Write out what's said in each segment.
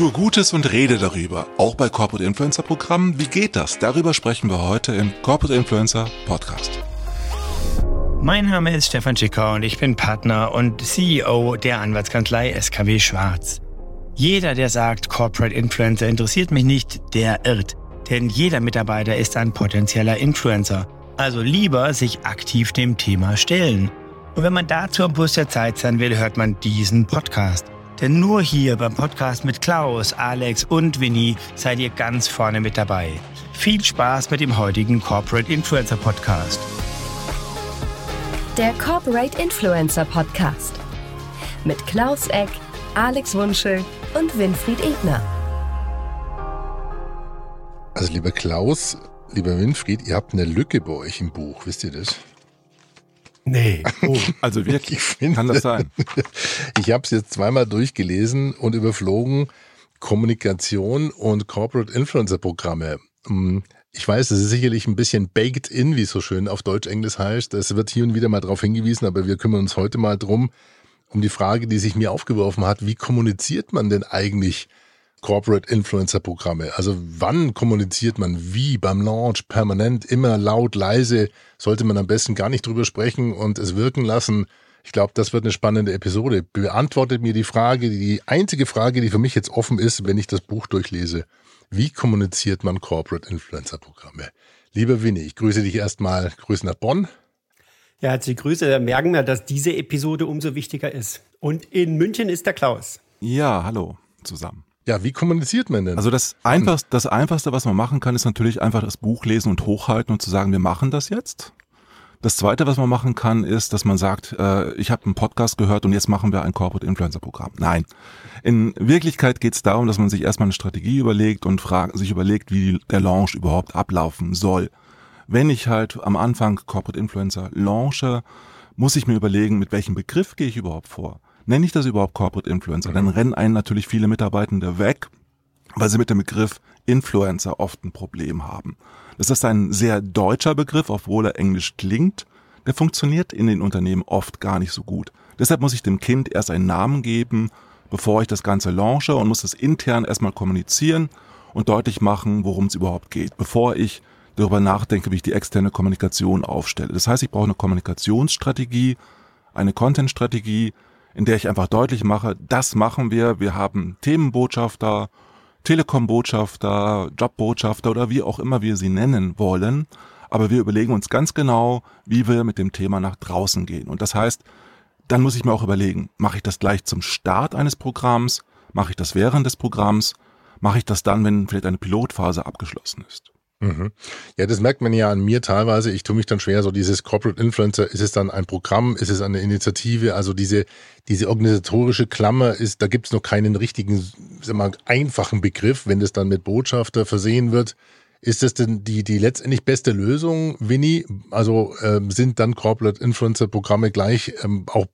Tu Gutes und rede darüber. Auch bei Corporate Influencer Programmen. Wie geht das? Darüber sprechen wir heute im Corporate Influencer Podcast. Mein Name ist Stefan Schicker und ich bin Partner und CEO der Anwaltskanzlei SKW Schwarz. Jeder, der sagt, Corporate Influencer interessiert mich nicht, der irrt. Denn jeder Mitarbeiter ist ein potenzieller Influencer. Also lieber sich aktiv dem Thema stellen. Und wenn man dazu am Bus der Zeit sein will, hört man diesen Podcast. Denn nur hier beim Podcast mit Klaus, Alex und Winnie seid ihr ganz vorne mit dabei. Viel Spaß mit dem heutigen Corporate Influencer Podcast. Der Corporate Influencer Podcast. Mit Klaus Eck, Alex Wunschel und Winfried Ebner. Also lieber Klaus, lieber Winfried, ihr habt eine Lücke bei euch im Buch, wisst ihr das? Nee. Oh, also wirklich, finde, kann das sein? Ich habe es jetzt zweimal durchgelesen und überflogen Kommunikation und Corporate Influencer Programme. Hm, ich weiß, es ist sicherlich ein bisschen baked in, wie es so schön auf Deutsch-Englisch heißt. Es wird hier und wieder mal darauf hingewiesen, aber wir kümmern uns heute mal drum, um die Frage, die sich mir aufgeworfen hat, wie kommuniziert man denn eigentlich Corporate Influencer Programme? Also wann kommuniziert man wie beim Launch permanent immer laut, leise? Sollte man am besten gar nicht drüber sprechen und es wirken lassen? Ich glaube, das wird eine spannende Episode. Beantwortet mir die Frage, die einzige Frage, die für mich jetzt offen ist, wenn ich das Buch durchlese. Wie kommuniziert man Corporate Influencer Programme? Lieber Winnie, ich grüße dich erstmal. Grüße nach Bonn. Ja, herzliche Grüße. Da merken wir, dass diese Episode umso wichtiger ist. Und in München ist der Klaus. Ja, hallo zusammen. Ja, wie kommuniziert man denn? Also das einfachste, das einfachste, was man machen kann, ist natürlich einfach das Buch lesen und hochhalten und zu sagen, wir machen das jetzt. Das zweite, was man machen kann, ist, dass man sagt, äh, ich habe einen Podcast gehört und jetzt machen wir ein Corporate Influencer Programm. Nein. In Wirklichkeit geht es darum, dass man sich erstmal eine Strategie überlegt und frag, sich überlegt, wie der Launch überhaupt ablaufen soll. Wenn ich halt am Anfang Corporate Influencer launche, muss ich mir überlegen, mit welchem Begriff gehe ich überhaupt vor nenne ich das überhaupt Corporate Influencer, dann rennen einen natürlich viele Mitarbeitende weg, weil sie mit dem Begriff Influencer oft ein Problem haben. Das ist ein sehr deutscher Begriff, obwohl er englisch klingt. Der funktioniert in den Unternehmen oft gar nicht so gut. Deshalb muss ich dem Kind erst einen Namen geben, bevor ich das Ganze launche und muss es intern erstmal kommunizieren und deutlich machen, worum es überhaupt geht, bevor ich darüber nachdenke, wie ich die externe Kommunikation aufstelle. Das heißt, ich brauche eine Kommunikationsstrategie, eine Contentstrategie, in der ich einfach deutlich mache, das machen wir. Wir haben Themenbotschafter, Telekom-Botschafter, Jobbotschafter oder wie auch immer wir sie nennen wollen. Aber wir überlegen uns ganz genau, wie wir mit dem Thema nach draußen gehen. Und das heißt, dann muss ich mir auch überlegen, mache ich das gleich zum Start eines Programms? Mache ich das während des Programms? Mache ich das dann, wenn vielleicht eine Pilotphase abgeschlossen ist? Mhm. Ja, das merkt man ja an mir teilweise. Ich tue mich dann schwer, so dieses Corporate Influencer, ist es dann ein Programm, ist es eine Initiative? Also diese, diese organisatorische Klammer ist, da gibt es noch keinen richtigen, sag mal, einfachen Begriff, wenn das dann mit Botschafter versehen wird. Ist das denn die, die letztendlich beste Lösung, Winnie? Also ähm, sind dann Corporate Influencer Programme gleich ähm, auch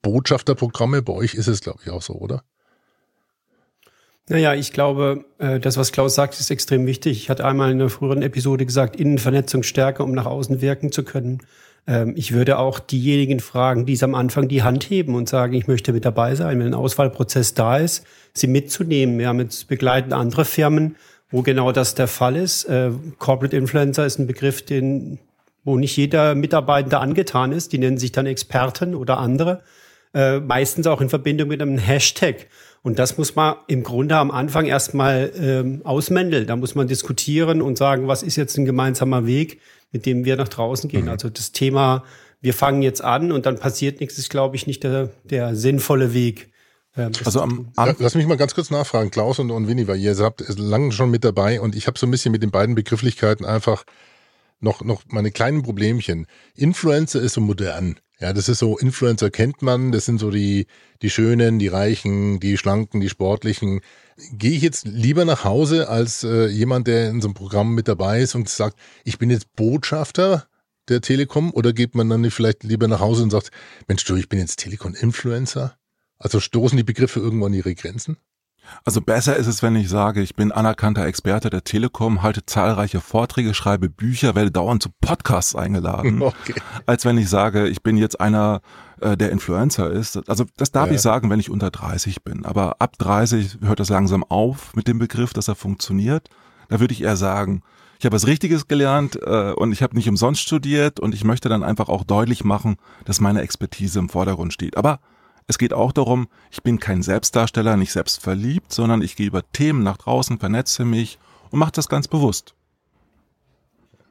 Botschafterprogramme? Bei euch ist es, glaube ich, auch so, oder? Naja, ich glaube, äh, das, was Klaus sagt, ist extrem wichtig. Ich hatte einmal in einer früheren Episode gesagt, Innenvernetzung stärker, um nach außen wirken zu können. Ähm, ich würde auch diejenigen fragen, die es am Anfang die Hand heben und sagen, ich möchte mit dabei sein, wenn ein Auswahlprozess da ist, sie mitzunehmen. Wir haben jetzt begleiten andere Firmen, wo genau das der Fall ist. Äh, Corporate Influencer ist ein Begriff, den, wo nicht jeder Mitarbeitende angetan ist. Die nennen sich dann Experten oder andere. Äh, meistens auch in Verbindung mit einem Hashtag. Und das muss man im Grunde am Anfang erstmal ähm, ausmändeln. Da muss man diskutieren und sagen, was ist jetzt ein gemeinsamer Weg, mit dem wir nach draußen gehen. Mhm. Also das Thema, wir fangen jetzt an und dann passiert nichts, ist, glaube ich, nicht der, der sinnvolle Weg. Ähm, also am, am Lass mich mal ganz kurz nachfragen, Klaus und, und Winnie, weil ihr habt lange schon mit dabei und ich habe so ein bisschen mit den beiden Begrifflichkeiten einfach noch, noch meine kleinen Problemchen. Influencer ist so modern. Ja, das ist so, Influencer kennt man, das sind so die, die Schönen, die Reichen, die Schlanken, die Sportlichen. Gehe ich jetzt lieber nach Hause als äh, jemand, der in so einem Programm mit dabei ist und sagt, ich bin jetzt Botschafter der Telekom oder geht man dann vielleicht lieber nach Hause und sagt, Mensch du, ich bin jetzt Telekom-Influencer? Also stoßen die Begriffe irgendwann ihre Grenzen? Also besser ist es, wenn ich sage, ich bin anerkannter Experte der Telekom, halte zahlreiche Vorträge, schreibe Bücher, werde dauernd zu Podcasts eingeladen, okay. als wenn ich sage, ich bin jetzt einer, äh, der Influencer ist. Also das darf ja. ich sagen, wenn ich unter 30 bin. Aber ab 30 hört das langsam auf mit dem Begriff, dass er funktioniert. Da würde ich eher sagen, ich habe was Richtiges gelernt äh, und ich habe nicht umsonst studiert und ich möchte dann einfach auch deutlich machen, dass meine Expertise im Vordergrund steht. Aber es geht auch darum, ich bin kein Selbstdarsteller, nicht selbst verliebt, sondern ich gehe über Themen nach draußen, vernetze mich und mache das ganz bewusst.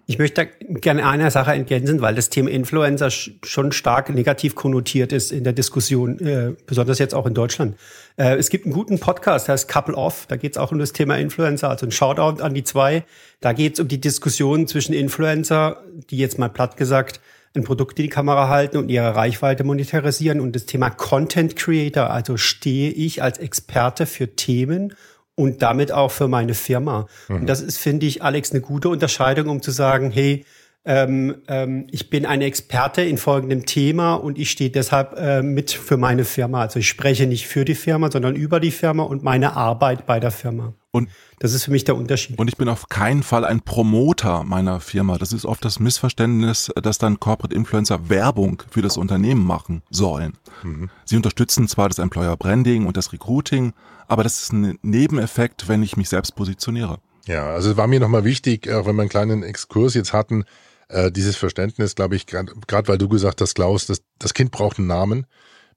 Ich möchte gerne einer Sache entgänzen, weil das Thema Influencer schon stark negativ konnotiert ist in der Diskussion, äh, besonders jetzt auch in Deutschland. Äh, es gibt einen guten Podcast, der heißt Couple Off, da geht es auch um das Thema Influencer, also ein Shoutout an die zwei. Da geht es um die Diskussion zwischen Influencer, die jetzt mal platt gesagt ein Produkt in die Kamera halten und ihre Reichweite monetarisieren und das Thema Content Creator, also stehe ich als Experte für Themen und damit auch für meine Firma. Mhm. Und das ist, finde ich, Alex, eine gute Unterscheidung, um zu sagen, hey, ähm, ähm, ich bin ein Experte in folgendem Thema und ich stehe deshalb äh, mit für meine Firma. Also ich spreche nicht für die Firma, sondern über die Firma und meine Arbeit bei der Firma. Und das ist für mich der Unterschied. Und ich bin auf keinen Fall ein Promoter meiner Firma. Das ist oft das Missverständnis, dass dann Corporate Influencer Werbung für das Unternehmen machen sollen. Mhm. Sie unterstützen zwar das Employer Branding und das Recruiting, aber das ist ein Nebeneffekt, wenn ich mich selbst positioniere. Ja, also war mir nochmal wichtig, auch wenn wir einen kleinen Exkurs jetzt hatten, äh, dieses Verständnis, glaube ich, gerade weil du gesagt hast, Klaus, das, das Kind braucht einen Namen.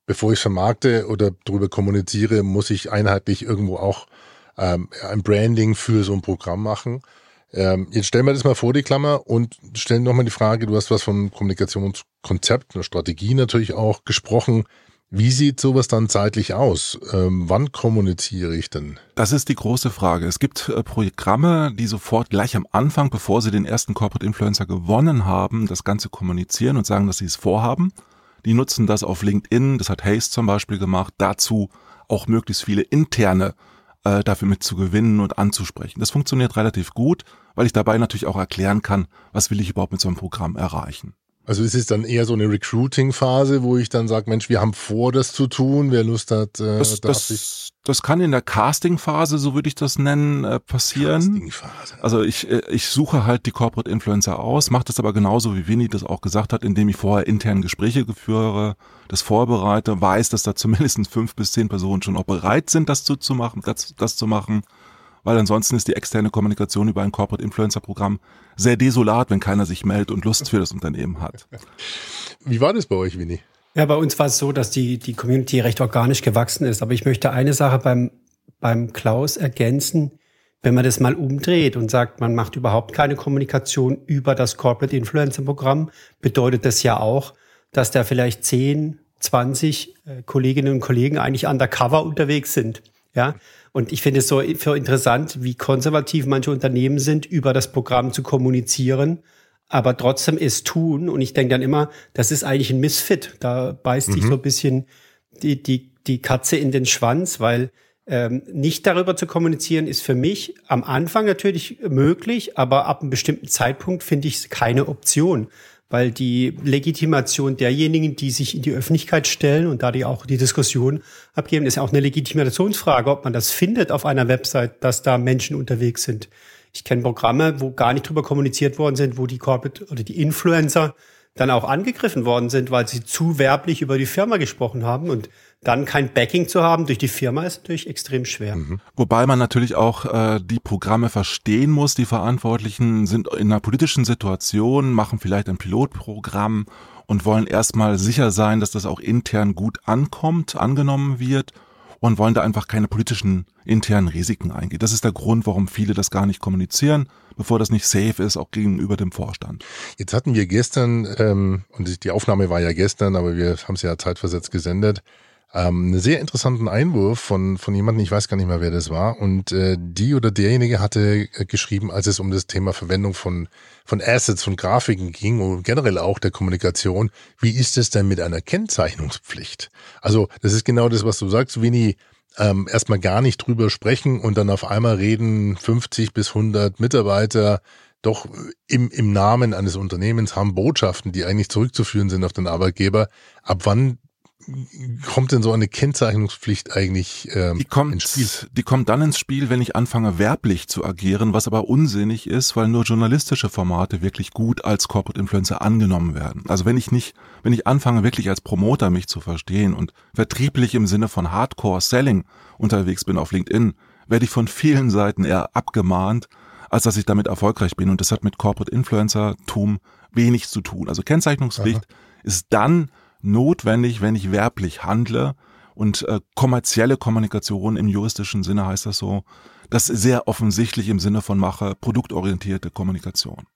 Bevor ich vermarkte oder darüber kommuniziere, muss ich einheitlich irgendwo auch ähm, ein Branding für so ein Programm machen. Ähm, jetzt stellen wir das mal vor die Klammer und stellen nochmal die Frage, du hast was von Kommunikationskonzept, einer Strategie natürlich auch gesprochen. Wie sieht sowas dann zeitlich aus? Ähm, wann kommuniziere ich denn? Das ist die große Frage. Es gibt äh, Programme, die sofort gleich am Anfang, bevor sie den ersten Corporate Influencer gewonnen haben, das Ganze kommunizieren und sagen, dass sie es vorhaben. Die nutzen das auf LinkedIn, das hat Haste zum Beispiel gemacht, dazu auch möglichst viele interne äh, dafür mit zu gewinnen und anzusprechen. Das funktioniert relativ gut, weil ich dabei natürlich auch erklären kann, was will ich überhaupt mit so einem Programm erreichen. Also ist es dann eher so eine Recruiting-Phase, wo ich dann sage, Mensch, wir haben vor, das zu tun, wer Lust hat, äh, das, das, das kann in der Casting-Phase, so würde ich das nennen, äh, passieren. Casting-Phase. Also ich, äh, ich suche halt die Corporate Influencer aus, mache das aber genauso, wie Winnie das auch gesagt hat, indem ich vorher intern Gespräche führe, das vorbereite, weiß, dass da zumindest fünf bis zehn Personen schon auch bereit sind, das zu, zu machen, das, das zu machen weil ansonsten ist die externe Kommunikation über ein Corporate Influencer Programm sehr desolat, wenn keiner sich meldet und Lust für das Unternehmen hat. Wie war das bei euch, Winnie? Ja, bei uns war es so, dass die, die Community recht organisch gewachsen ist. Aber ich möchte eine Sache beim, beim Klaus ergänzen. Wenn man das mal umdreht und sagt, man macht überhaupt keine Kommunikation über das Corporate Influencer Programm, bedeutet das ja auch, dass da vielleicht 10, 20 äh, Kolleginnen und Kollegen eigentlich undercover unterwegs sind. Ja, und ich finde es so für interessant, wie konservativ manche Unternehmen sind, über das Programm zu kommunizieren, aber trotzdem es tun. Und ich denke dann immer, das ist eigentlich ein Missfit. Da beißt mhm. sich so ein bisschen die, die, die Katze in den Schwanz, weil ähm, nicht darüber zu kommunizieren ist für mich am Anfang natürlich möglich, aber ab einem bestimmten Zeitpunkt finde ich es keine Option weil die Legitimation derjenigen, die sich in die Öffentlichkeit stellen und da die auch die Diskussion abgeben, ist ja auch eine Legitimationsfrage, ob man das findet auf einer Website, dass da Menschen unterwegs sind. Ich kenne Programme, wo gar nicht drüber kommuniziert worden sind, wo die Corporate oder die Influencer dann auch angegriffen worden sind, weil sie zu werblich über die Firma gesprochen haben und dann kein Backing zu haben durch die Firma ist natürlich extrem schwer. Mhm. Wobei man natürlich auch äh, die Programme verstehen muss. Die Verantwortlichen sind in einer politischen Situation, machen vielleicht ein Pilotprogramm und wollen erstmal sicher sein, dass das auch intern gut ankommt, angenommen wird und wollen da einfach keine politischen internen Risiken eingehen. Das ist der Grund, warum viele das gar nicht kommunizieren, bevor das nicht safe ist, auch gegenüber dem Vorstand. Jetzt hatten wir gestern, ähm, und die Aufnahme war ja gestern, aber wir haben es ja zeitversetzt gesendet, ähm, einen sehr interessanten Einwurf von, von jemandem, ich weiß gar nicht mehr, wer das war. Und äh, die oder derjenige hatte äh, geschrieben, als es um das Thema Verwendung von, von Assets, von Grafiken ging und generell auch der Kommunikation, wie ist es denn mit einer Kennzeichnungspflicht? Also das ist genau das, was du sagst, Winnie, ähm, erstmal gar nicht drüber sprechen und dann auf einmal reden 50 bis 100 Mitarbeiter doch im, im Namen eines Unternehmens haben Botschaften, die eigentlich zurückzuführen sind auf den Arbeitgeber. Ab wann kommt denn so eine Kennzeichnungspflicht eigentlich ähm, die kommt, ins Spiel? Die kommt dann ins Spiel, wenn ich anfange, werblich zu agieren, was aber unsinnig ist, weil nur journalistische Formate wirklich gut als Corporate Influencer angenommen werden. Also wenn ich nicht, wenn ich anfange, wirklich als Promoter mich zu verstehen und vertrieblich im Sinne von Hardcore Selling unterwegs bin auf LinkedIn, werde ich von vielen Seiten eher abgemahnt, als dass ich damit erfolgreich bin. Und das hat mit Corporate Influencer-Tum wenig zu tun. Also Kennzeichnungspflicht Aha. ist dann notwendig, wenn ich werblich handle und äh, kommerzielle Kommunikation im juristischen Sinne heißt das so, das sehr offensichtlich im Sinne von mache, produktorientierte Kommunikation.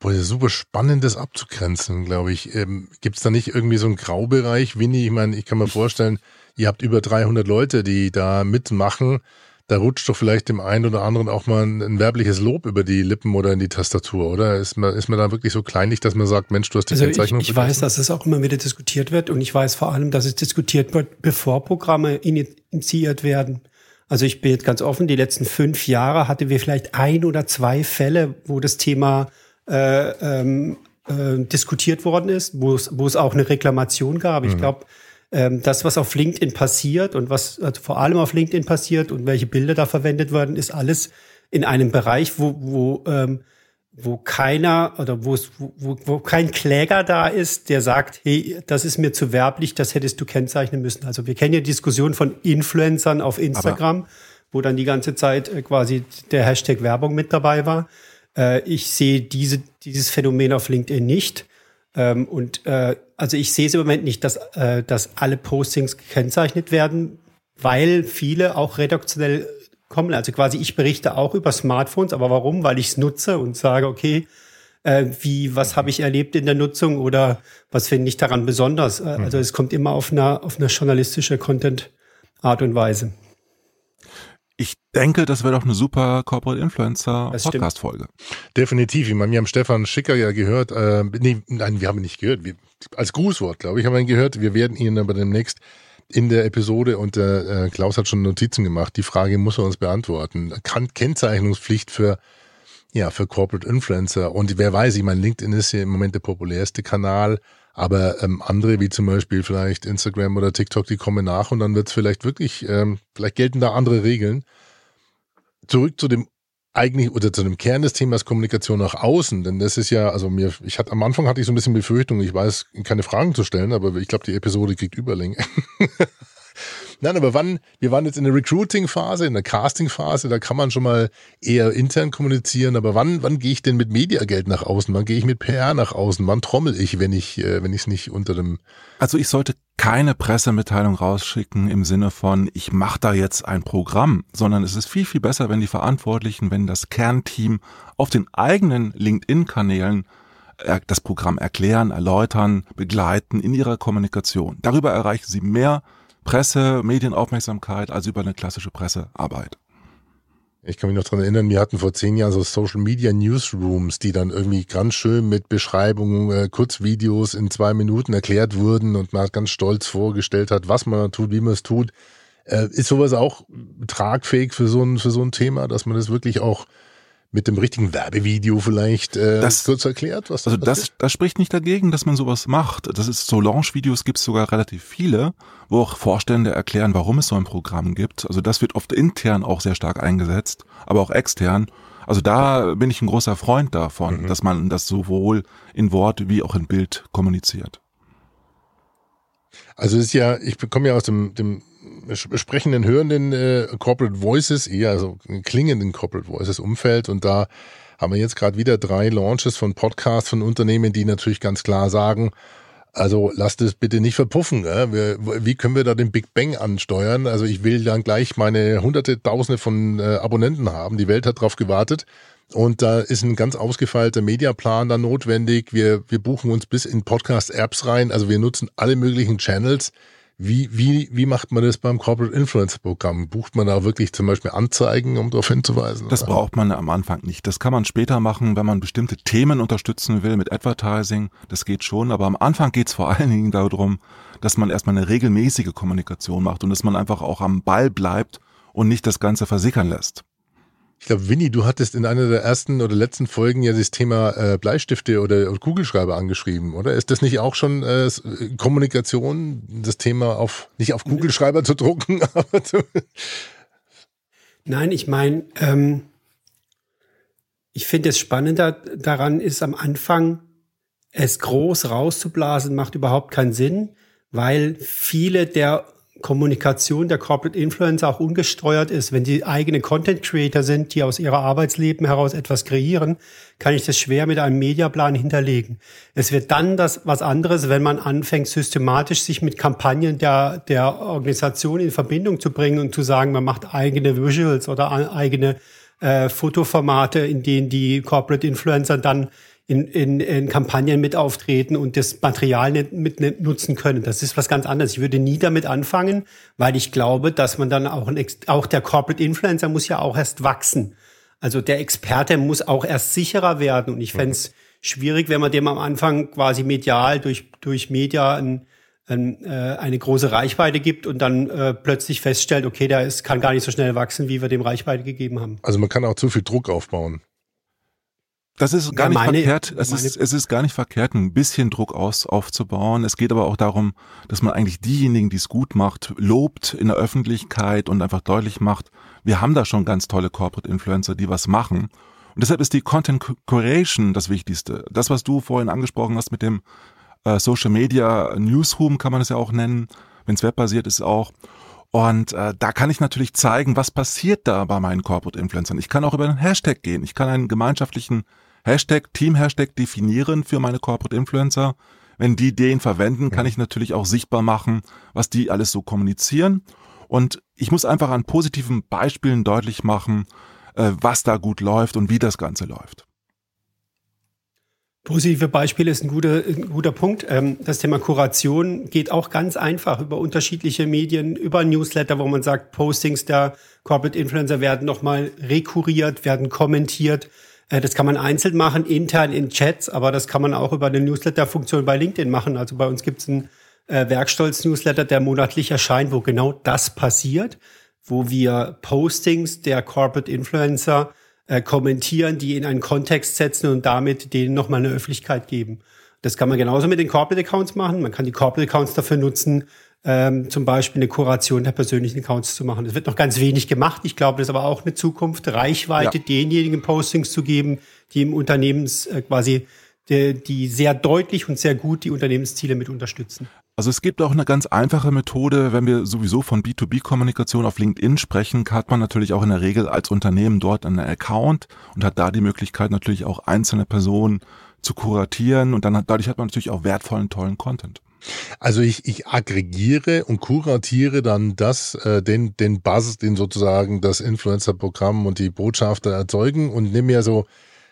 Boah, das ist super spannend, das abzugrenzen, glaube ich. Ähm, Gibt es da nicht irgendwie so einen Graubereich, Winnie? Ich meine, ich kann mir vorstellen, ihr habt über 300 Leute, die da mitmachen da rutscht doch vielleicht dem einen oder anderen auch mal ein, ein, werbliches Lob über die Lippen oder in die Tastatur, oder? Ist man, ist man da wirklich so kleinlich, dass man sagt, Mensch, du hast die also Kennzeichnung Ich, ich weiß, dass es auch immer wieder diskutiert wird und ich weiß vor allem, dass es diskutiert wird, bevor Programme initiiert werden. Also ich bin jetzt ganz offen, die letzten fünf Jahre hatten wir vielleicht ein oder zwei Fälle, wo das Thema äh, ähm, äh, diskutiert worden ist, wo es, wo es auch eine Reklamation gab. Ich mhm. glaube, ähm, das, was auf LinkedIn passiert und was also vor allem auf LinkedIn passiert und welche Bilder da verwendet werden, ist alles in einem Bereich, wo, wo, ähm, wo keiner oder wo, wo, wo kein Kläger da ist, der sagt, hey, das ist mir zu werblich, das hättest du kennzeichnen müssen. Also wir kennen ja Diskussionen von Influencern auf Instagram, Aber wo dann die ganze Zeit äh, quasi der Hashtag Werbung mit dabei war. Äh, ich sehe diese, dieses Phänomen auf LinkedIn nicht. Ähm, und äh, also ich sehe es im Moment nicht, dass, äh, dass alle Postings gekennzeichnet werden, weil viele auch redaktionell kommen. Also quasi ich berichte auch über Smartphones, aber warum? Weil ich es nutze und sage, okay, äh, wie, was habe ich erlebt in der Nutzung oder was finde ich daran besonders? Äh, also es kommt immer auf eine, auf eine journalistische Content-Art und Weise. Ich denke, das wäre doch eine super Corporate Influencer Podcast Folge. Definitiv. Ich meine, wir haben Stefan Schicker ja gehört. Äh, nee, nein, wir haben ihn nicht gehört. Wir, als Grußwort, glaube ich, haben wir ihn gehört. Wir werden ihn aber demnächst in der Episode und der äh, Klaus hat schon Notizen gemacht. Die Frage muss er uns beantworten. Kann Kennzeichnungspflicht für ja für Corporate Influencer und wer weiß, ich meine, LinkedIn ist ja im Moment der populärste Kanal. Aber ähm, andere, wie zum Beispiel vielleicht Instagram oder TikTok, die kommen nach und dann wird es vielleicht wirklich, ähm, vielleicht gelten da andere Regeln. Zurück zu dem eigentlich oder zu dem Kern des Themas Kommunikation nach außen, denn das ist ja, also mir, ich hatte am Anfang hatte ich so ein bisschen Befürchtung, ich weiß, keine Fragen zu stellen, aber ich glaube, die Episode kriegt Überlänge. Nein, aber wann, wir waren jetzt in der Recruiting-Phase, in der Casting-Phase, da kann man schon mal eher intern kommunizieren, aber wann, wann gehe ich denn mit Mediageld nach außen? Wann gehe ich mit PR nach außen? Wann trommel ich, wenn ich, äh, wenn ich es nicht unter dem Also ich sollte keine Pressemitteilung rausschicken im Sinne von, ich mache da jetzt ein Programm, sondern es ist viel, viel besser, wenn die Verantwortlichen, wenn das Kernteam auf den eigenen LinkedIn-Kanälen äh, das Programm erklären, erläutern, begleiten in ihrer Kommunikation. Darüber erreichen sie mehr Presse, Medienaufmerksamkeit als über eine klassische Pressearbeit. Ich kann mich noch dran erinnern, wir hatten vor zehn Jahren so Social Media Newsrooms, die dann irgendwie ganz schön mit Beschreibungen, äh, Kurzvideos in zwei Minuten erklärt wurden und man ganz stolz vorgestellt hat, was man tut, wie man es tut. Äh, ist sowas auch tragfähig für so ein, für so ein Thema, dass man das wirklich auch mit dem richtigen Werbevideo vielleicht äh, das, kurz erklärt, was Also das, das spricht nicht dagegen, dass man sowas macht. Das ist so Launch-Videos gibt es sogar relativ viele, wo auch Vorstände erklären, warum es so ein Programm gibt. Also das wird oft intern auch sehr stark eingesetzt, aber auch extern. Also da bin ich ein großer Freund davon, mhm. dass man das sowohl in Wort wie auch in Bild kommuniziert. Also es ist ja, ich komme ja aus dem, dem sprechenden, hörenden äh, Corporate Voices, eher also klingenden Corporate Voices Umfeld und da haben wir jetzt gerade wieder drei Launches von Podcasts von Unternehmen, die natürlich ganz klar sagen, also lasst es bitte nicht verpuffen. Ja? Wir, wie können wir da den Big Bang ansteuern? Also ich will dann gleich meine hunderte, tausende von äh, Abonnenten haben. Die Welt hat drauf gewartet. Und da ist ein ganz ausgefeilter Mediaplan dann notwendig. Wir, wir buchen uns bis in Podcast-Apps rein. Also wir nutzen alle möglichen Channels. Wie, wie, wie macht man das beim Corporate Influence Programm? Bucht man da wirklich zum Beispiel Anzeigen, um darauf hinzuweisen? Das oder? braucht man am Anfang nicht. Das kann man später machen, wenn man bestimmte Themen unterstützen will mit Advertising. Das geht schon, aber am Anfang geht es vor allen Dingen darum, dass man erstmal eine regelmäßige Kommunikation macht und dass man einfach auch am Ball bleibt und nicht das Ganze versickern lässt. Ich glaube, Winnie, du hattest in einer der ersten oder letzten Folgen ja das Thema äh, Bleistifte oder, Kugelschreiber angeschrieben, oder? Ist das nicht auch schon äh, Kommunikation, das Thema auf nicht auf Kugelschreiber zu drucken, aber zu Nein, ich meine, ähm, ich finde es spannender daran ist am Anfang, es groß rauszublasen, macht überhaupt keinen Sinn, weil viele der Kommunikation der Corporate Influencer auch ungesteuert ist. Wenn sie eigene Content Creator sind, die aus ihrer Arbeitsleben heraus etwas kreieren, kann ich das schwer mit einem Mediaplan hinterlegen. Es wird dann das was anderes, wenn man anfängt, systematisch sich mit Kampagnen der, der Organisation in Verbindung zu bringen und zu sagen, man macht eigene Visuals oder eigene äh, Fotoformate, in denen die Corporate Influencer dann in, in, in Kampagnen mit auftreten und das Material nicht, mit nutzen können. Das ist was ganz anderes. Ich würde nie damit anfangen, weil ich glaube, dass man dann auch, ein, auch der Corporate Influencer muss ja auch erst wachsen. Also der Experte muss auch erst sicherer werden. Und ich fände es schwierig, wenn man dem am Anfang quasi medial durch, durch Media ein, ein, äh, eine große Reichweite gibt und dann äh, plötzlich feststellt, okay, der ist, kann gar nicht so schnell wachsen, wie wir dem Reichweite gegeben haben. Also man kann auch zu viel Druck aufbauen. Das ist gar nicht meine, verkehrt. Es ist, es ist gar nicht verkehrt, ein bisschen Druck aus, aufzubauen. Es geht aber auch darum, dass man eigentlich diejenigen, die es gut macht, lobt in der Öffentlichkeit und einfach deutlich macht, wir haben da schon ganz tolle Corporate Influencer, die was machen. Und deshalb ist die Content Curation das Wichtigste. Das, was du vorhin angesprochen hast mit dem äh, Social Media Newsroom, kann man es ja auch nennen, wenn es webbasiert ist auch. Und äh, da kann ich natürlich zeigen, was passiert da bei meinen Corporate Influencern. Ich kann auch über einen Hashtag gehen. Ich kann einen gemeinschaftlichen Hashtag, Team-Hashtag definieren für meine Corporate Influencer. Wenn die den verwenden, kann ich natürlich auch sichtbar machen, was die alles so kommunizieren. Und ich muss einfach an positiven Beispielen deutlich machen, äh, was da gut läuft und wie das Ganze läuft. Positive Beispiele ist ein guter, ein guter Punkt. Ähm, das Thema Kuration geht auch ganz einfach über unterschiedliche Medien, über Newsletter, wo man sagt, Postings der Corporate Influencer werden nochmal rekuriert, werden kommentiert. Äh, das kann man einzeln machen, intern in Chats, aber das kann man auch über eine Newsletter-Funktion bei LinkedIn machen. Also bei uns gibt es einen äh, Werkstolz-Newsletter, der monatlich erscheint, wo genau das passiert, wo wir Postings der Corporate Influencer äh, kommentieren, die in einen Kontext setzen und damit denen nochmal eine Öffentlichkeit geben. Das kann man genauso mit den Corporate Accounts machen. Man kann die Corporate Accounts dafür nutzen, ähm, zum Beispiel eine Kuration der persönlichen Accounts zu machen. Das wird noch ganz wenig gemacht. Ich glaube, das ist aber auch eine Zukunft, Reichweite ja. denjenigen Postings zu geben, die im Unternehmens äh, quasi die, die sehr deutlich und sehr gut die Unternehmensziele mit unterstützen. Also es gibt auch eine ganz einfache Methode, wenn wir sowieso von B2B-Kommunikation auf LinkedIn sprechen, hat man natürlich auch in der Regel als Unternehmen dort einen Account und hat da die Möglichkeit natürlich auch einzelne Personen zu kuratieren und dann hat, dadurch hat man natürlich auch wertvollen, tollen Content. Also ich, ich aggregiere und kuratiere dann das, äh, den, den Buzz, den sozusagen das Influencer-Programm und die Botschafter erzeugen und nehme mir so,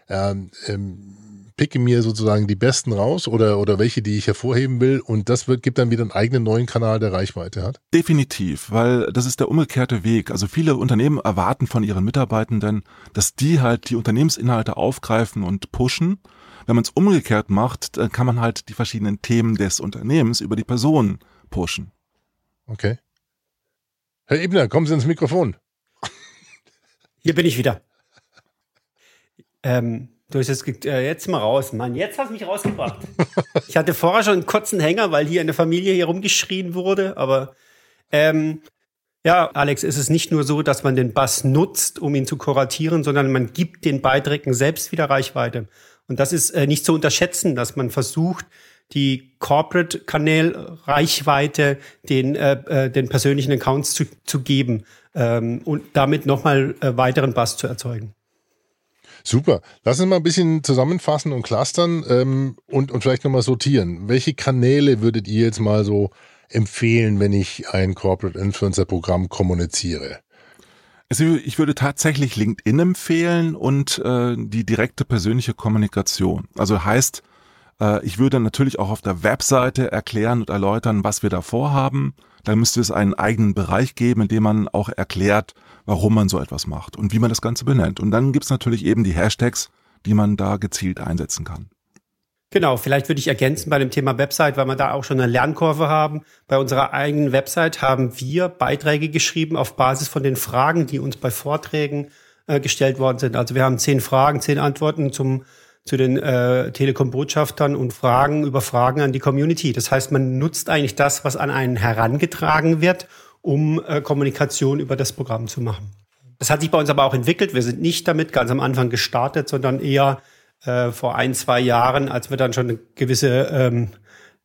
ähm, ähm, picke mir sozusagen die besten raus oder, oder welche, die ich hervorheben will und das wird, gibt dann wieder einen eigenen neuen Kanal, der Reichweite hat? Definitiv, weil das ist der umgekehrte Weg. Also viele Unternehmen erwarten von ihren Mitarbeitenden, dass die halt die Unternehmensinhalte aufgreifen und pushen wenn man es umgekehrt macht, dann kann man halt die verschiedenen Themen des Unternehmens über die Person pushen. Okay. Herr Ebner, kommen Sie ins Mikrofon. Hier bin ich wieder. Ähm, du hast jetzt, äh, jetzt mal raus. Mann, jetzt hast du mich rausgebracht. ich hatte vorher schon einen kurzen Hänger, weil hier eine Familie hier rumgeschrien wurde, aber ähm, ja, Alex, ist es nicht nur so, dass man den Bass nutzt, um ihn zu kuratieren, sondern man gibt den Beiträgen selbst wieder Reichweite. Und das ist äh, nicht zu unterschätzen, dass man versucht, die Corporate-Kanal-Reichweite den, äh, äh, den persönlichen Accounts zu, zu geben ähm, und damit nochmal äh, weiteren Bass zu erzeugen. Super. Lass uns mal ein bisschen zusammenfassen und clustern ähm, und, und vielleicht nochmal sortieren. Welche Kanäle würdet ihr jetzt mal so empfehlen, wenn ich ein Corporate Influencer Programm kommuniziere? Also ich würde tatsächlich LinkedIn empfehlen und äh, die direkte persönliche Kommunikation. Also heißt, äh, ich würde natürlich auch auf der Webseite erklären und erläutern, was wir da vorhaben. Da müsste es einen eigenen Bereich geben, in dem man auch erklärt, warum man so etwas macht und wie man das Ganze benennt. Und dann gibt's natürlich eben die Hashtags, die man da gezielt einsetzen kann. Genau, vielleicht würde ich ergänzen bei dem Thema Website, weil wir da auch schon eine Lernkurve haben. Bei unserer eigenen Website haben wir Beiträge geschrieben auf Basis von den Fragen, die uns bei Vorträgen äh, gestellt worden sind. Also wir haben zehn Fragen, zehn Antworten zum zu den äh, Telekom-Botschaftern und Fragen über Fragen an die Community. Das heißt, man nutzt eigentlich das, was an einen herangetragen wird, um äh, Kommunikation über das Programm zu machen. Das hat sich bei uns aber auch entwickelt. Wir sind nicht damit ganz am Anfang gestartet, sondern eher äh, vor ein, zwei Jahren, als wir dann schon eine gewisse, ähm,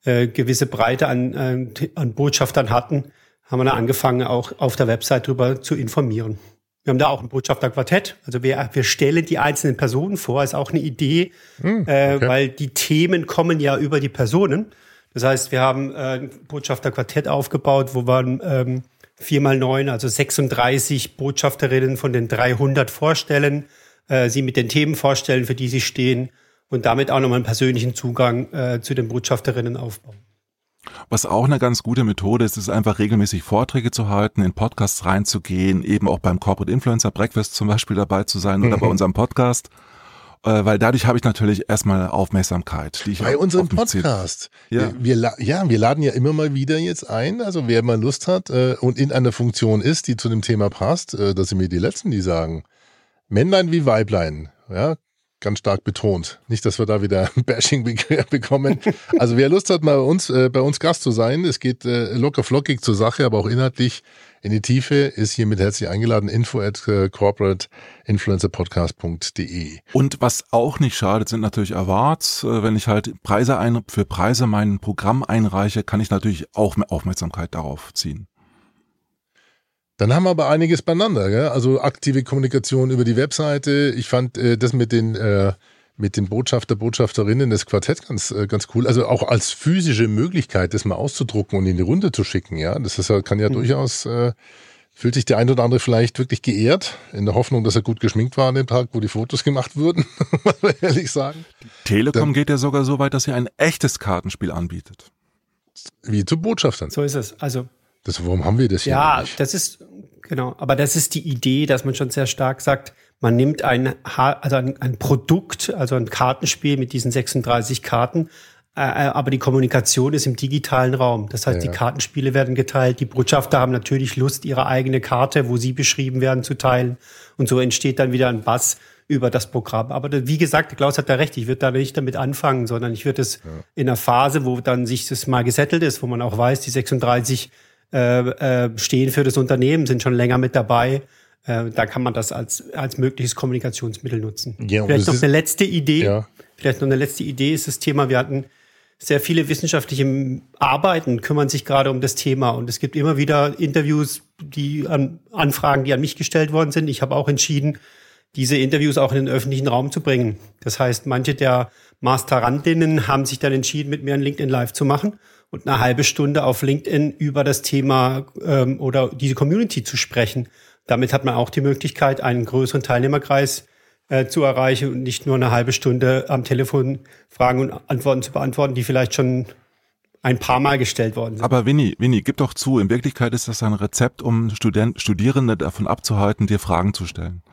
äh, gewisse Breite an, äh, an Botschaftern hatten, haben wir dann angefangen, auch auf der Website darüber zu informieren. Wir haben da auch ein Botschafterquartett. Also wir, wir stellen die einzelnen Personen vor, ist auch eine Idee, hm, äh, okay. äh, weil die Themen kommen ja über die Personen. Das heißt, wir haben äh, ein Botschafterquartett aufgebaut, wo wir ähm, vier mal neun, also 36 Botschafterinnen von den 300 vorstellen, äh, sie mit den Themen vorstellen, für die sie stehen und damit auch nochmal einen persönlichen Zugang äh, zu den Botschafterinnen aufbauen. Was auch eine ganz gute Methode ist, ist einfach regelmäßig Vorträge zu halten, in Podcasts reinzugehen, eben auch beim Corporate Influencer Breakfast zum Beispiel dabei zu sein oder mhm. bei unserem Podcast. Äh, weil dadurch habe ich natürlich erstmal Aufmerksamkeit. Die ich bei unserem Podcast. Ja. Wir, wir, ja, wir laden ja immer mal wieder jetzt ein. Also wer mal Lust hat äh, und in einer Funktion ist, die zu dem Thema passt, äh, das sind mir die Letzten, die sagen, Männlein wie Weiblein, ja, ganz stark betont. Nicht, dass wir da wieder Bashing bekommen. Also wer Lust hat, mal bei uns, äh, bei uns Gast zu sein, es geht äh, locker flockig zur Sache, aber auch inhaltlich in die Tiefe, ist hiermit herzlich eingeladen. Info at äh, corporateinfluencerpodcast.de. Und was auch nicht schadet, sind natürlich Awards. Äh, wenn ich halt Preise ein, für Preise mein Programm einreiche, kann ich natürlich auch mehr Aufmerksamkeit darauf ziehen. Dann haben wir aber einiges beieinander, gell? also aktive Kommunikation über die Webseite. Ich fand äh, das mit den äh, mit den Botschafter, Botschafterinnen das Quartett ganz äh, ganz cool. Also auch als physische Möglichkeit, das mal auszudrucken und in die Runde zu schicken. Ja, das ist, kann ja mhm. durchaus äh, fühlt sich der ein oder andere vielleicht wirklich geehrt, in der Hoffnung, dass er gut geschminkt war an dem Tag, wo die Fotos gemacht wurden, muss man ehrlich sagen. Telekom Dann, geht ja sogar so weit, dass sie ein echtes Kartenspiel anbietet. Wie zu Botschaftern. So ist es. Also das, warum haben wir das hier? Ja, das ist, genau. Aber das ist die Idee, dass man schon sehr stark sagt, man nimmt ein, also ein, ein Produkt, also ein Kartenspiel mit diesen 36 Karten, äh, äh, aber die Kommunikation ist im digitalen Raum. Das heißt, ja. die Kartenspiele werden geteilt. Die Botschafter haben natürlich Lust, ihre eigene Karte, wo sie beschrieben werden, zu teilen. Und so entsteht dann wieder ein Bass über das Programm. Aber wie gesagt, Klaus hat da recht, ich würde da nicht damit anfangen, sondern ich würde es ja. in einer Phase, wo dann sich das mal gesettelt ist, wo man auch weiß, die 36 äh, äh, stehen für das Unternehmen, sind schon länger mit dabei. Äh, da kann man das als, als mögliches Kommunikationsmittel nutzen. Ja, vielleicht noch eine letzte Idee. Ja. Vielleicht noch eine letzte Idee ist das Thema. Wir hatten sehr viele wissenschaftliche Arbeiten kümmern sich gerade um das Thema und es gibt immer wieder Interviews, die an Anfragen, die an mich gestellt worden sind. Ich habe auch entschieden, diese Interviews auch in den öffentlichen Raum zu bringen. Das heißt, manche der Masterandinnen haben sich dann entschieden, mit mir ein LinkedIn Live zu machen und eine halbe Stunde auf LinkedIn über das Thema ähm, oder diese Community zu sprechen. Damit hat man auch die Möglichkeit, einen größeren Teilnehmerkreis äh, zu erreichen und nicht nur eine halbe Stunde am Telefon Fragen und Antworten zu beantworten, die vielleicht schon ein paar Mal gestellt worden sind. Aber Winnie, Winnie, gib doch zu, in Wirklichkeit ist das ein Rezept, um Student, Studierende davon abzuhalten, dir Fragen zu stellen.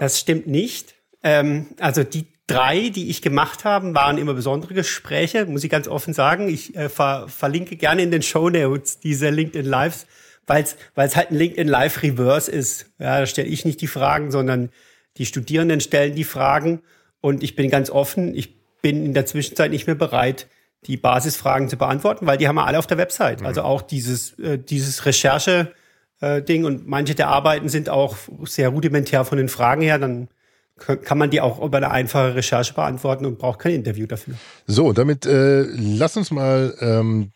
Das stimmt nicht. Ähm, also die drei, die ich gemacht habe, waren immer besondere Gespräche, muss ich ganz offen sagen. Ich äh, ver verlinke gerne in den Show Notes diese LinkedIn Lives, weil es halt ein LinkedIn Live Reverse ist. Ja, da stelle ich nicht die Fragen, sondern die Studierenden stellen die Fragen und ich bin ganz offen. Ich bin in der Zwischenzeit nicht mehr bereit, die Basisfragen zu beantworten, weil die haben wir alle auf der Website. Mhm. Also auch dieses, äh, dieses Recherche, äh, und manche der Arbeiten sind auch sehr rudimentär von den Fragen her, dann kann man die auch über eine einfache Recherche beantworten und braucht kein Interview dafür. So, damit äh, lass uns mal ähm,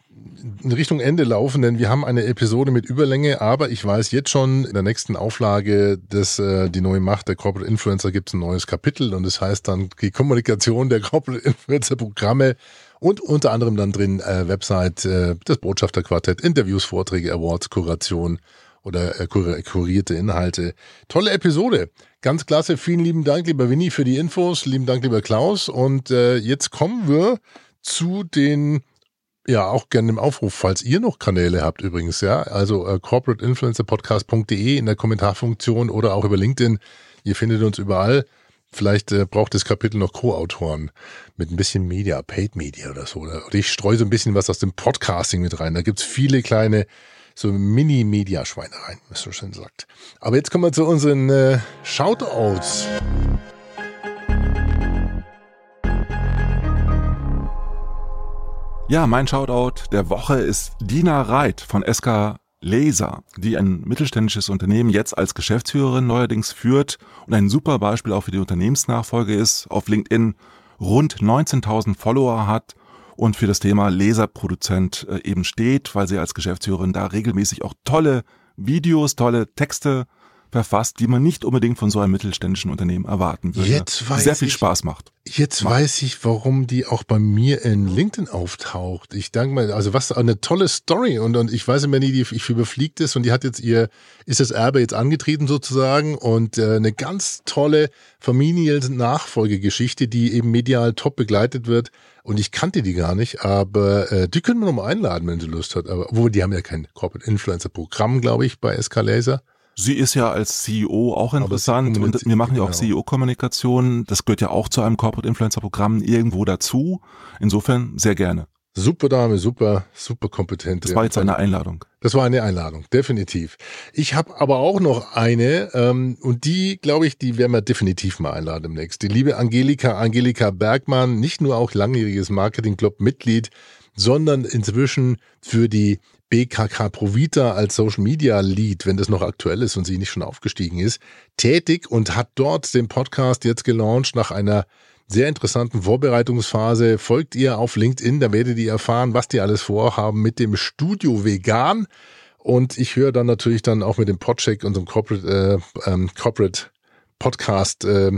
in Richtung Ende laufen, denn wir haben eine Episode mit Überlänge, aber ich weiß jetzt schon, in der nächsten Auflage des äh, Die neue Macht der Corporate Influencer gibt es ein neues Kapitel und das heißt dann die Kommunikation der Corporate Influencer Programme und unter anderem dann drin äh, Website, äh, das Botschafterquartett, Interviews, Vorträge, Awards, Kuration oder äh, kurierte Inhalte. Tolle Episode. Ganz klasse. Vielen lieben Dank, lieber Winnie, für die Infos. Lieben Dank, lieber Klaus. Und äh, jetzt kommen wir zu den ja, auch gerne im Aufruf, falls ihr noch Kanäle habt übrigens, ja. Also äh, corporateinfluencerpodcast.de in der Kommentarfunktion oder auch über LinkedIn. Ihr findet uns überall. Vielleicht äh, braucht das Kapitel noch Co-Autoren mit ein bisschen Media, Paid Media oder so. Oder ich streue so ein bisschen was aus dem Podcasting mit rein. Da gibt's viele kleine so Mini-Media-Schweinereien, wie man so schön sagt. Aber jetzt kommen wir zu unseren äh, Shoutouts. Ja, mein Shoutout der Woche ist Dina Reit von SK Laser, die ein mittelständisches Unternehmen jetzt als Geschäftsführerin neuerdings führt und ein super Beispiel auch für die Unternehmensnachfolge ist, auf LinkedIn rund 19.000 Follower hat und für das Thema Laserproduzent äh, eben steht, weil sie als Geschäftsführerin da regelmäßig auch tolle Videos, tolle Texte verfasst, die man nicht unbedingt von so einem mittelständischen Unternehmen erwarten würde. Jetzt weiß sehr viel ich, Spaß macht. Jetzt weiß ich, warum die auch bei mir in LinkedIn auftaucht. Ich danke mal, also was eine tolle Story und, und ich weiß immer nie, die, ich überfliegt ist und die hat jetzt ihr, ist das Erbe jetzt angetreten sozusagen und äh, eine ganz tolle Familien-Nachfolgegeschichte, die eben medial top begleitet wird. Und ich kannte die gar nicht, aber äh, die können wir nochmal einladen, wenn sie Lust hat. Aber wo die haben ja kein Corporate Influencer Programm, glaube ich, bei SK Laser. Sie ist ja als CEO auch interessant und wir machen ja auch genau. CEO-Kommunikation. Das gehört ja auch zu einem Corporate Influencer Programm irgendwo dazu. Insofern sehr gerne. Super Dame, super, super kompetent. Das war jetzt eine Einladung. Das war eine Einladung, definitiv. Ich habe aber auch noch eine ähm, und die, glaube ich, die werden wir definitiv mal einladen demnächst. Die liebe Angelika, Angelika Bergmann, nicht nur auch langjähriges Marketing-Club-Mitglied, sondern inzwischen für die BKK Provita als Social Media Lead, wenn das noch aktuell ist und sie nicht schon aufgestiegen ist, tätig und hat dort den Podcast jetzt gelauncht nach einer sehr interessanten Vorbereitungsphase. Folgt ihr auf LinkedIn, da werdet ihr erfahren, was die alles vorhaben mit dem Studio Vegan. Und ich höre dann natürlich dann auch mit dem Podcheck, unserem Corporate, äh, ähm, Corporate Podcast, äh,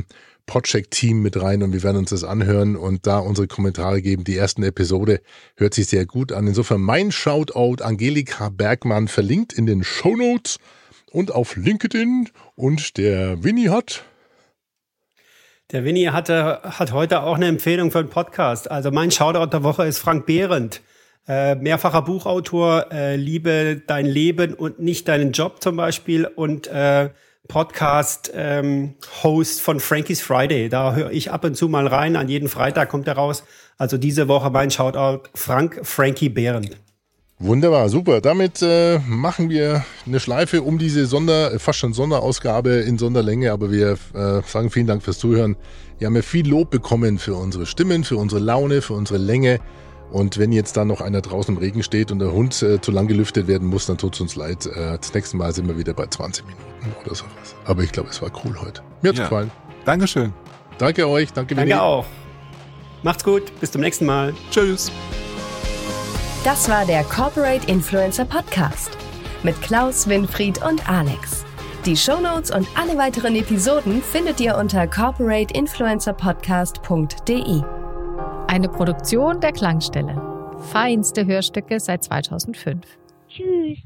Podcheck-Team mit rein und wir werden uns das anhören und da unsere Kommentare geben. Die ersten Episode hört sich sehr gut an. Insofern mein Shoutout Angelika Bergmann verlinkt in den Show Notes und auf LinkedIn und der Winnie hat der Winnie hatte, hat heute auch eine Empfehlung für einen Podcast. Also mein Shoutout der Woche ist Frank Behrendt. Äh, mehrfacher Buchautor, äh, Liebe dein Leben und nicht deinen Job zum Beispiel und äh, Podcast-Host ähm, von Frankie's Friday. Da höre ich ab und zu mal rein. An jeden Freitag kommt er raus. Also diese Woche mein Shoutout Frank Frankie Behrendt. Wunderbar, super. Damit äh, machen wir eine Schleife um diese Sonder, fast schon Sonderausgabe in Sonderlänge, aber wir äh, sagen vielen Dank fürs Zuhören. Wir haben ja viel Lob bekommen für unsere Stimmen, für unsere Laune, für unsere Länge. Und wenn jetzt da noch einer draußen im Regen steht und der Hund äh, zu lang gelüftet werden muss, dann tut es uns leid. Äh, das nächste Mal sind wir wieder bei 20 Minuten oder sowas. Aber ich glaube, es war cool heute. Mir hat's ja. gefallen. Dankeschön. Danke euch. Danke, Danke Willi. auch. Macht's gut. Bis zum nächsten Mal. Tschüss. Das war der Corporate Influencer Podcast mit Klaus, Winfried und Alex. Die Shownotes und alle weiteren Episoden findet ihr unter corporateinfluencerpodcast.de. Eine Produktion der Klangstelle. Feinste Hörstücke seit 2005. Tschüss.